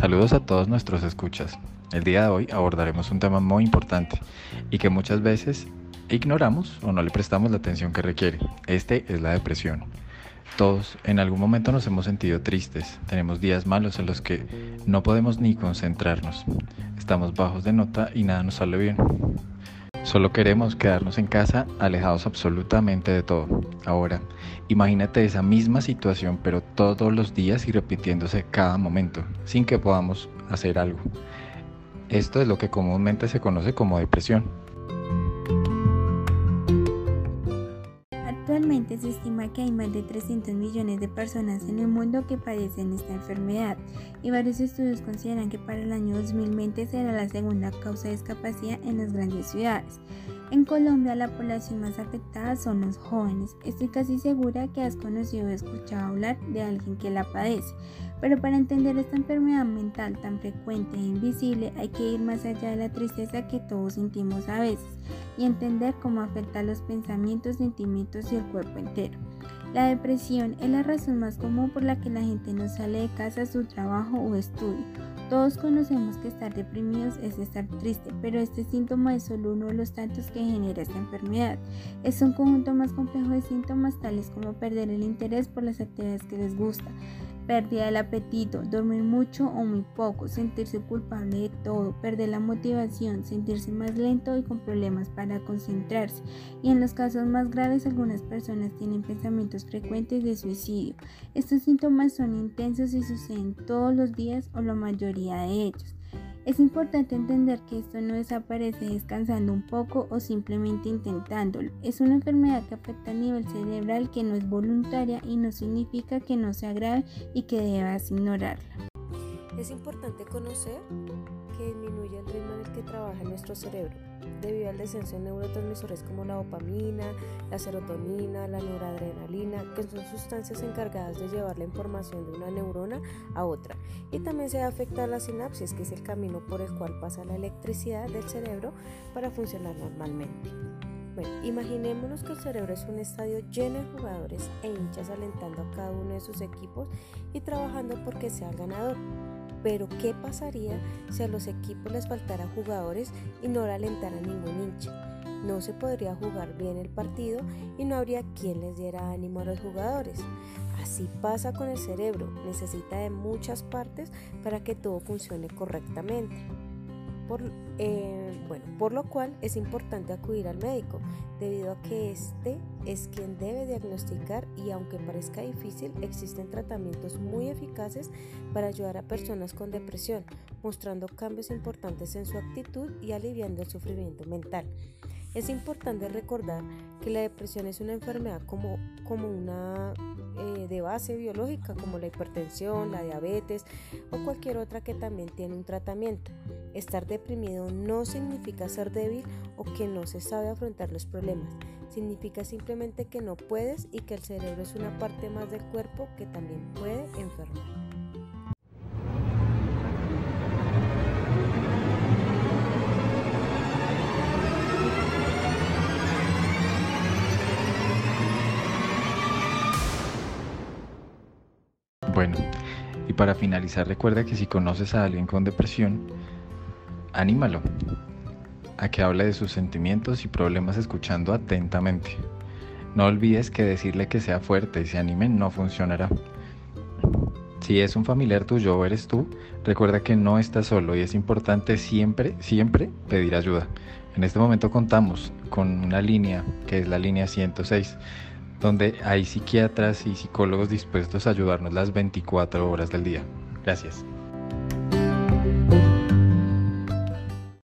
Saludos a todos nuestros escuchas. El día de hoy abordaremos un tema muy importante y que muchas veces ignoramos o no le prestamos la atención que requiere. Este es la depresión. Todos en algún momento nos hemos sentido tristes, tenemos días malos en los que no podemos ni concentrarnos, estamos bajos de nota y nada nos sale bien. Solo queremos quedarnos en casa alejados absolutamente de todo. Ahora, imagínate esa misma situación pero todos los días y repitiéndose cada momento, sin que podamos hacer algo. Esto es lo que comúnmente se conoce como depresión. Actualmente se estima que hay más de 300 millones de personas en el mundo que padecen esta enfermedad y varios estudios consideran que para el año 2020 será la segunda causa de discapacidad en las grandes ciudades. En Colombia la población más afectada son los jóvenes. Estoy casi segura que has conocido o escuchado hablar de alguien que la padece, pero para entender esta enfermedad mental tan frecuente e invisible hay que ir más allá de la tristeza que todos sentimos a veces y entender cómo afecta los pensamientos, sentimientos y el cuerpo entero. La depresión es la razón más común por la que la gente no sale de casa a su trabajo o estudio todos conocemos que estar deprimidos es estar triste, pero este síntoma es solo uno de los tantos que genera esta enfermedad. Es un conjunto más complejo de síntomas tales como perder el interés por las actividades que les gusta, pérdida del apetito, dormir mucho o muy poco, sentirse culpable de todo, perder la motivación, sentirse más lento y con problemas para concentrarse. Y en los casos más graves algunas personas tienen pensamientos frecuentes de suicidio. Estos síntomas son intensos y suceden todos los días o la mayoría de ellos. Es importante entender que esto no desaparece descansando un poco o simplemente intentándolo. Es una enfermedad que afecta a nivel cerebral que no es voluntaria y no significa que no sea grave y que debas ignorarla. Es importante conocer que disminuye el ritmo en el que trabaja nuestro cerebro debido al descenso de neurotransmisores como la dopamina, la serotonina, la noradrenalina, que son sustancias encargadas de llevar la información de una neurona a otra. Y también se afecta a la sinapsis, que es el camino por el cual pasa la electricidad del cerebro para funcionar normalmente. Bueno, imaginémonos que el cerebro es un estadio lleno de jugadores e hinchas alentando a cada uno de sus equipos y trabajando porque sea el ganador. Pero ¿qué pasaría si a los equipos les faltara jugadores y no le alentara ningún hincha? No se podría jugar bien el partido y no habría quien les diera ánimo a los jugadores. Así pasa con el cerebro, necesita de muchas partes para que todo funcione correctamente. Por, eh, bueno, por lo cual es importante acudir al médico, debido a que este es quien debe diagnosticar y aunque parezca difícil, existen tratamientos muy eficaces para ayudar a personas con depresión, mostrando cambios importantes en su actitud y aliviando el sufrimiento mental. Es importante recordar que la depresión es una enfermedad como, como una eh, de base biológica, como la hipertensión, la diabetes o cualquier otra que también tiene un tratamiento. Estar deprimido no significa ser débil o que no se sabe afrontar los problemas. Significa simplemente que no puedes y que el cerebro es una parte más del cuerpo que también puede enfermar. Bueno, y para finalizar recuerda que si conoces a alguien con depresión, anímalo a que hable de sus sentimientos y problemas escuchando atentamente. No olvides que decirle que sea fuerte y se anime no funcionará. Si es un familiar tuyo o eres tú, recuerda que no estás solo y es importante siempre, siempre pedir ayuda. En este momento contamos con una línea que es la línea 106 donde hay psiquiatras y psicólogos dispuestos a ayudarnos las 24 horas del día. Gracias.